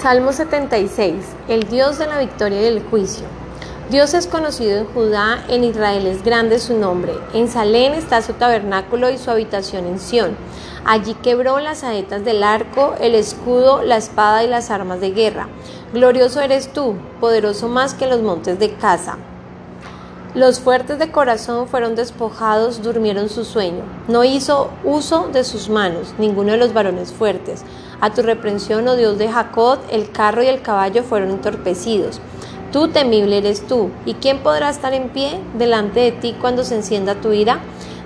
Salmo 76. El Dios de la victoria y el juicio. Dios es conocido en Judá, en Israel es grande su nombre. En Salén está su tabernáculo y su habitación en Sión. Allí quebró las saetas del arco, el escudo, la espada y las armas de guerra. Glorioso eres tú, poderoso más que los montes de casa. Los fuertes de corazón fueron despojados, durmieron su sueño. No hizo uso de sus manos ninguno de los varones fuertes. A tu reprensión, oh Dios de Jacob, el carro y el caballo fueron entorpecidos. Tú temible eres tú, ¿y quién podrá estar en pie delante de ti cuando se encienda tu ira?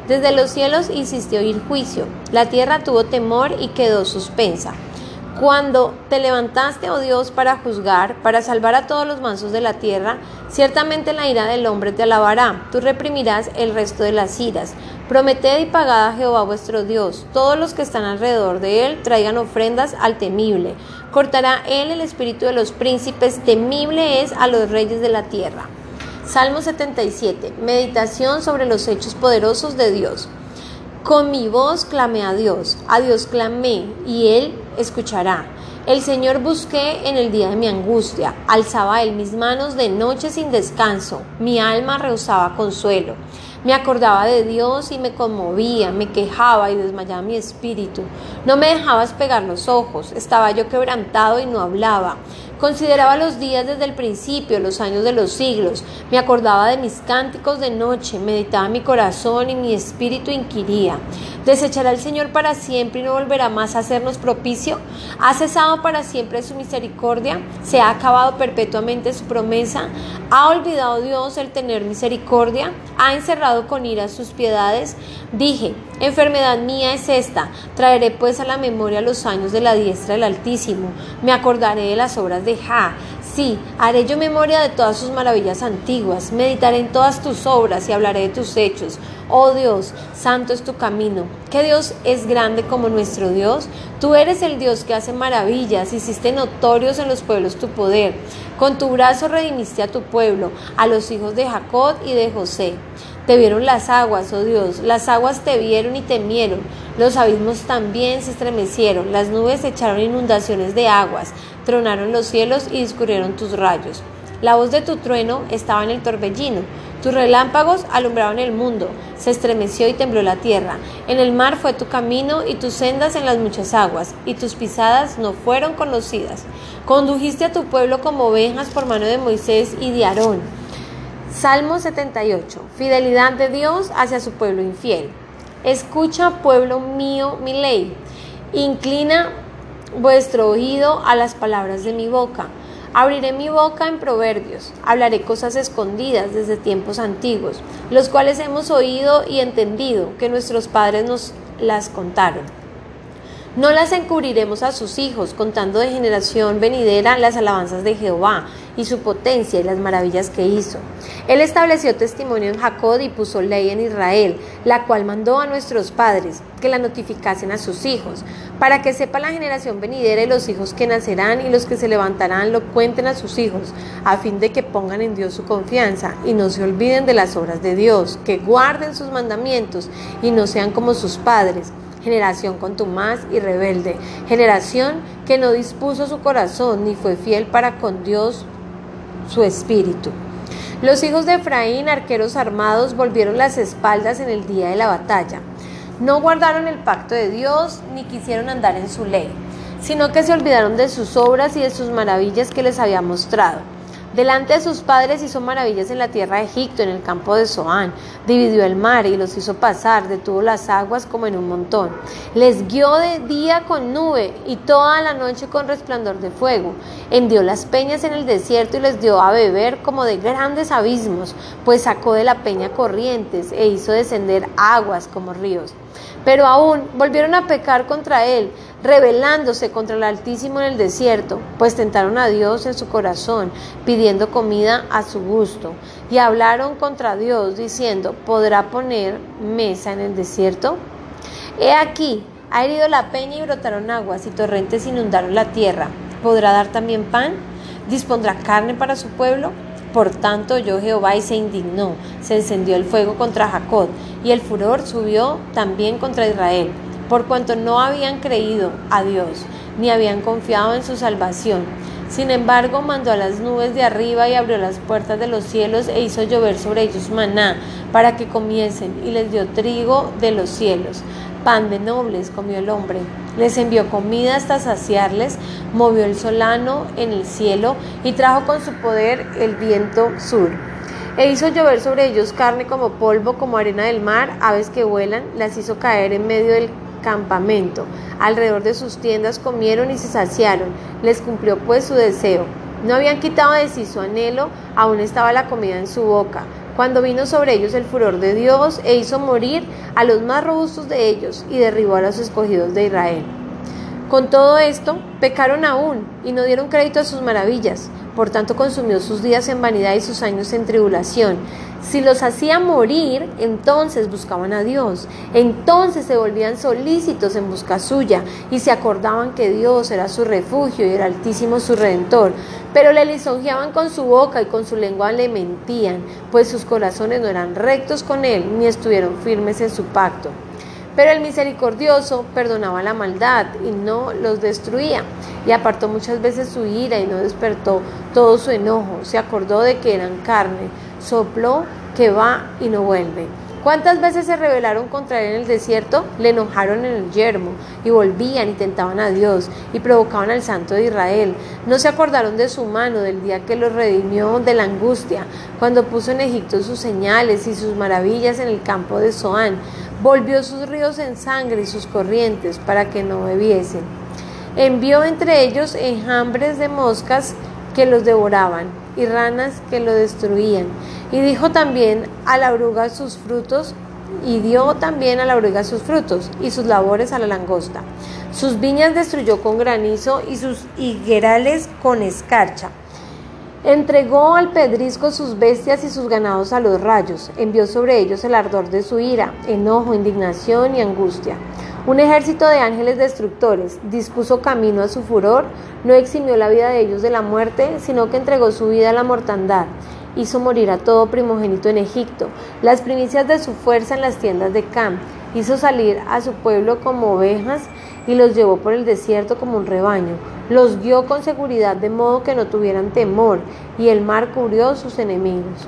Desde los cielos hiciste oír juicio, la tierra tuvo temor y quedó suspensa. Cuando te levantaste, oh Dios, para juzgar, para salvar a todos los mansos de la tierra, ciertamente la ira del hombre te alabará, tú reprimirás el resto de las iras. Prometed y pagad a Jehová vuestro Dios, todos los que están alrededor de él traigan ofrendas al temible. Cortará él el espíritu de los príncipes, temible es a los reyes de la tierra. Salmo 77. Meditación sobre los hechos poderosos de Dios. Con mi voz clamé a Dios, a Dios clamé, y Él escuchará. El Señor busqué en el día de mi angustia, alzaba Él mis manos de noche sin descanso, mi alma rehusaba consuelo. Me acordaba de Dios y me conmovía, me quejaba y desmayaba mi espíritu. No me dejabas pegar los ojos, estaba yo quebrantado y no hablaba. Consideraba los días desde el principio, los años de los siglos. Me acordaba de mis cánticos de noche, meditaba mi corazón y mi espíritu inquiría. ¿Desechará el Señor para siempre y no volverá más a hacernos propicio? ¿Ha cesado para siempre su misericordia? ¿Se ha acabado perpetuamente su promesa? ¿Ha olvidado Dios el tener misericordia? ¿Ha encerrado con ira sus piedades? Dije, enfermedad mía es esta. Traeré pues a la memoria los años de la diestra del Altísimo. Me acordaré de las obras de Ja Sí, haré yo memoria de todas sus maravillas antiguas, meditaré en todas tus obras y hablaré de tus hechos. Oh Dios, santo es tu camino. ¿Qué Dios es grande como nuestro Dios? Tú eres el Dios que hace maravillas, hiciste notorios en los pueblos tu poder. Con tu brazo redimiste a tu pueblo, a los hijos de Jacob y de José. Te vieron las aguas, oh Dios, las aguas te vieron y temieron, los abismos también se estremecieron, las nubes echaron inundaciones de aguas, tronaron los cielos y discurrieron tus rayos. La voz de tu trueno estaba en el torbellino, tus relámpagos alumbraron el mundo, se estremeció y tembló la tierra. En el mar fue tu camino y tus sendas en las muchas aguas, y tus pisadas no fueron conocidas. Condujiste a tu pueblo como ovejas por mano de Moisés y de Aarón Salmo 78. Fidelidad de Dios hacia su pueblo infiel. Escucha, pueblo mío, mi ley. Inclina vuestro oído a las palabras de mi boca. Abriré mi boca en proverbios, hablaré cosas escondidas desde tiempos antiguos, los cuales hemos oído y entendido que nuestros padres nos las contaron. No las encubriremos a sus hijos, contando de generación venidera las alabanzas de Jehová y su potencia y las maravillas que hizo. Él estableció testimonio en Jacob y puso ley en Israel, la cual mandó a nuestros padres que la notificasen a sus hijos, para que sepa la generación venidera y los hijos que nacerán y los que se levantarán lo cuenten a sus hijos, a fin de que pongan en Dios su confianza y no se olviden de las obras de Dios, que guarden sus mandamientos y no sean como sus padres generación contumaz y rebelde, generación que no dispuso su corazón ni fue fiel para con Dios su espíritu. Los hijos de Efraín, arqueros armados, volvieron las espaldas en el día de la batalla. No guardaron el pacto de Dios ni quisieron andar en su ley, sino que se olvidaron de sus obras y de sus maravillas que les había mostrado. Delante de sus padres hizo maravillas en la tierra de Egipto, en el campo de Zoán. Dividió el mar y los hizo pasar, detuvo las aguas como en un montón. Les guió de día con nube y toda la noche con resplandor de fuego. Hendió las peñas en el desierto y les dio a beber como de grandes abismos, pues sacó de la peña corrientes e hizo descender aguas como ríos. Pero aún volvieron a pecar contra él, rebelándose contra el Altísimo en el desierto, pues tentaron a Dios en su corazón, pidiendo comida a su gusto, y hablaron contra Dios, diciendo, ¿podrá poner mesa en el desierto? He aquí, ha herido la peña y brotaron aguas, y torrentes inundaron la tierra. ¿Podrá dar también pan? ¿Dispondrá carne para su pueblo? Por tanto, yo Jehová y se indignó, se encendió el fuego contra Jacob, y el furor subió también contra Israel, por cuanto no habían creído a Dios, ni habían confiado en su salvación. Sin embargo, mandó a las nubes de arriba y abrió las puertas de los cielos e hizo llover sobre ellos maná para que comiesen y les dio trigo de los cielos. Pan de nobles comió el hombre. Les envió comida hasta saciarles, movió el solano en el cielo y trajo con su poder el viento sur. E hizo llover sobre ellos carne como polvo, como arena del mar, aves que vuelan, las hizo caer en medio del campamento. Alrededor de sus tiendas comieron y se saciaron. Les cumplió pues su deseo. No habían quitado de sí su anhelo, aún estaba la comida en su boca. Cuando vino sobre ellos el furor de Dios e hizo morir a los más robustos de ellos y derribó a los escogidos de Israel. Con todo esto, pecaron aún y no dieron crédito a sus maravillas. Por tanto, consumió sus días en vanidad y sus años en tribulación. Si los hacía morir, entonces buscaban a Dios. Entonces se volvían solícitos en busca suya y se acordaban que Dios era su refugio y el Altísimo su redentor. Pero le lisonjeaban con su boca y con su lengua le mentían, pues sus corazones no eran rectos con él ni estuvieron firmes en su pacto. Pero el misericordioso perdonaba la maldad y no los destruía, y apartó muchas veces su ira y no despertó todo su enojo, se acordó de que eran carne, sopló que va y no vuelve. ¿Cuántas veces se rebelaron contra él en el desierto? Le enojaron en el yermo y volvían y tentaban a Dios y provocaban al Santo de Israel. No se acordaron de su mano del día que los redimió de la angustia, cuando puso en Egipto sus señales y sus maravillas en el campo de Zoán. Volvió sus ríos en sangre y sus corrientes para que no bebiesen. Envió entre ellos enjambres de moscas que los devoraban y ranas que lo destruían. Y dijo también a la oruga sus frutos, y dio también a la oruga sus frutos, y sus labores a la langosta. Sus viñas destruyó con granizo y sus higuerales con escarcha. Entregó al pedrisco sus bestias y sus ganados a los rayos, envió sobre ellos el ardor de su ira, enojo, indignación y angustia. Un ejército de ángeles destructores dispuso camino a su furor, no eximió la vida de ellos de la muerte, sino que entregó su vida a la mortandad. Hizo morir a todo primogénito en Egipto, las primicias de su fuerza en las tiendas de Cam. Hizo salir a su pueblo como ovejas y los llevó por el desierto como un rebaño. Los guió con seguridad de modo que no tuvieran temor, y el mar cubrió sus enemigos.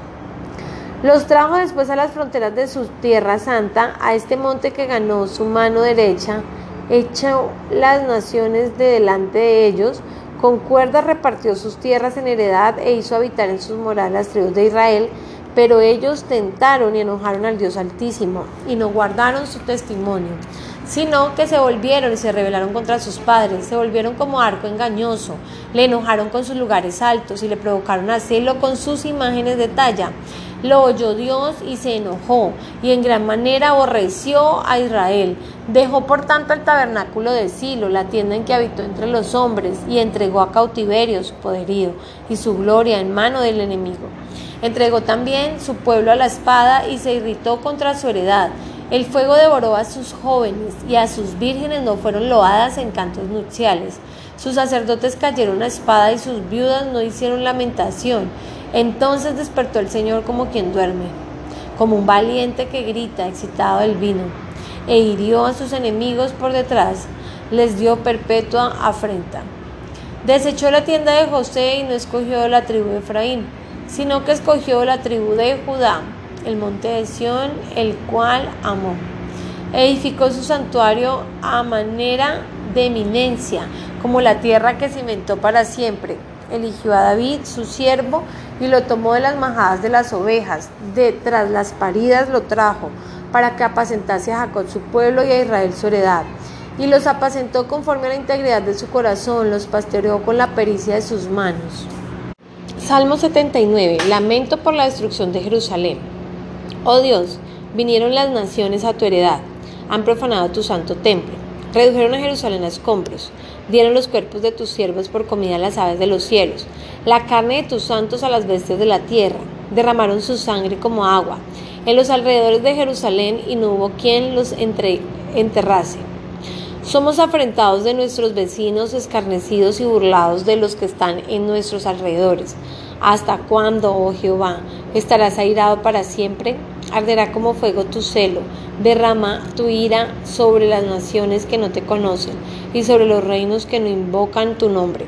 Los trajo después a las fronteras de su tierra santa, a este monte que ganó su mano derecha, echó las naciones de delante de ellos, con cuerdas repartió sus tierras en heredad e hizo habitar en sus moradas las tribus de Israel, pero ellos tentaron y enojaron al Dios Altísimo y no guardaron su testimonio sino que se volvieron y se rebelaron contra sus padres, se volvieron como arco engañoso, le enojaron con sus lugares altos y le provocaron a celo con sus imágenes de talla. Lo oyó Dios y se enojó, y en gran manera aborreció a Israel. Dejó por tanto el tabernáculo de Silo, la tienda en que habitó entre los hombres, y entregó a cautiverio su poderío y su gloria en mano del enemigo. Entregó también su pueblo a la espada y se irritó contra su heredad el fuego devoró a sus jóvenes y a sus vírgenes no fueron loadas en cantos nupciales. Sus sacerdotes cayeron a espada y sus viudas no hicieron lamentación. Entonces despertó el Señor como quien duerme, como un valiente que grita, excitado del vino, e hirió a sus enemigos por detrás, les dio perpetua afrenta. Desechó la tienda de José y no escogió la tribu de Efraín, sino que escogió la tribu de Judá el monte de Sión, el cual amó. Edificó su santuario a manera de eminencia, como la tierra que cimentó para siempre. Eligió a David, su siervo, y lo tomó de las majadas de las ovejas, de tras las paridas lo trajo, para que apacentase a Jacob su pueblo y a Israel su heredad. Y los apacentó conforme a la integridad de su corazón, los pastoreó con la pericia de sus manos. Salmo 79. Lamento por la destrucción de Jerusalén. Oh Dios, vinieron las naciones a tu heredad, han profanado tu santo templo, redujeron a Jerusalén a escombros, dieron los cuerpos de tus siervos por comida a las aves de los cielos, la carne de tus santos a las bestias de la tierra, derramaron su sangre como agua en los alrededores de Jerusalén y no hubo quien los enterrase. Somos afrentados de nuestros vecinos, escarnecidos y burlados de los que están en nuestros alrededores. ¿Hasta cuándo, oh Jehová? ¿Estarás airado para siempre? Arderá como fuego tu celo. Derrama tu ira sobre las naciones que no te conocen y sobre los reinos que no invocan tu nombre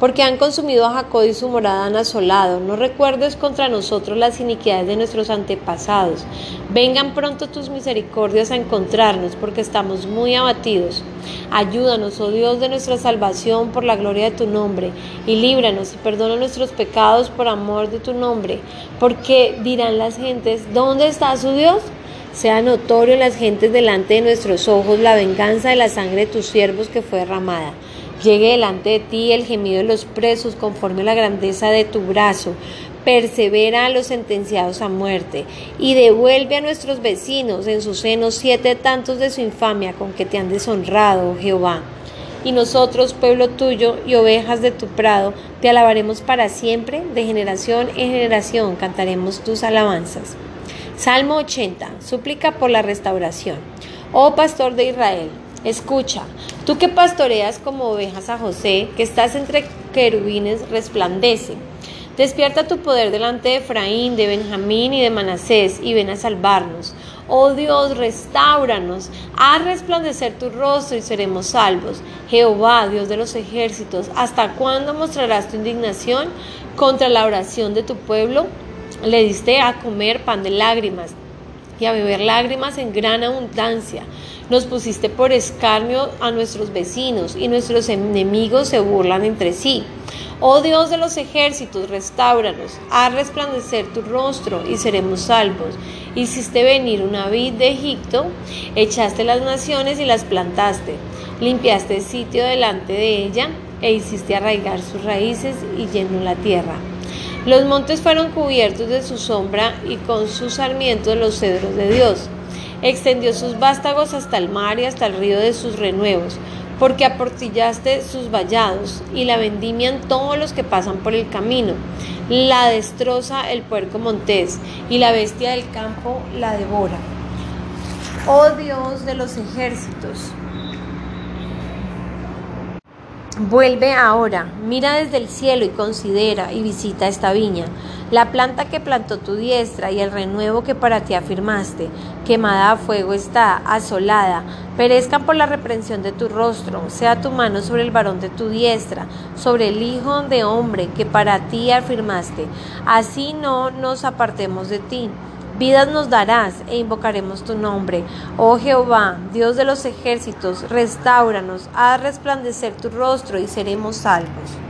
porque han consumido a Jacob y su morada han asolado. No recuerdes contra nosotros las iniquidades de nuestros antepasados. Vengan pronto tus misericordias a encontrarnos, porque estamos muy abatidos. Ayúdanos, oh Dios de nuestra salvación, por la gloria de tu nombre, y líbranos y perdona nuestros pecados por amor de tu nombre, porque dirán las gentes, ¿dónde está su Dios? Sea notorio en las gentes delante de nuestros ojos la venganza de la sangre de tus siervos que fue derramada. Llegue delante de ti el gemido de los presos conforme a la grandeza de tu brazo. Persevera a los sentenciados a muerte y devuelve a nuestros vecinos en su seno siete tantos de su infamia con que te han deshonrado, Jehová. Y nosotros, pueblo tuyo y ovejas de tu prado, te alabaremos para siempre, de generación en generación cantaremos tus alabanzas. Salmo 80. Súplica por la restauración. Oh pastor de Israel, escucha, Tú que pastoreas como ovejas a José, que estás entre querubines, resplandece. Despierta tu poder delante de Efraín, de Benjamín y de Manasés, y ven a salvarnos. Oh Dios, restauranos, haz resplandecer tu rostro y seremos salvos. Jehová, Dios de los ejércitos, ¿hasta cuándo mostrarás tu indignación contra la oración de tu pueblo? Le diste a comer pan de lágrimas y a beber lágrimas en gran abundancia. Nos pusiste por escarnio a nuestros vecinos y nuestros enemigos se burlan entre sí. Oh Dios de los ejércitos, restauranos, haz resplandecer tu rostro y seremos salvos. Hiciste venir una vid de Egipto, echaste las naciones y las plantaste, limpiaste el sitio delante de ella e hiciste arraigar sus raíces y llenó la tierra. Los montes fueron cubiertos de su sombra y con sus sarmientos los cedros de Dios extendió sus vástagos hasta el mar y hasta el río de sus renuevos, porque aportillaste sus vallados y la vendimian todos los que pasan por el camino. La destroza el puerco montés y la bestia del campo la devora. Oh Dios de los ejércitos, Vuelve ahora, mira desde el cielo y considera y visita esta viña, la planta que plantó tu diestra y el renuevo que para ti afirmaste, quemada a fuego está, asolada, perezcan por la reprensión de tu rostro, sea tu mano sobre el varón de tu diestra, sobre el hijo de hombre que para ti afirmaste, así no nos apartemos de ti. Vidas nos darás e invocaremos tu nombre. Oh Jehová, Dios de los ejércitos, restauranos, haz resplandecer tu rostro y seremos salvos.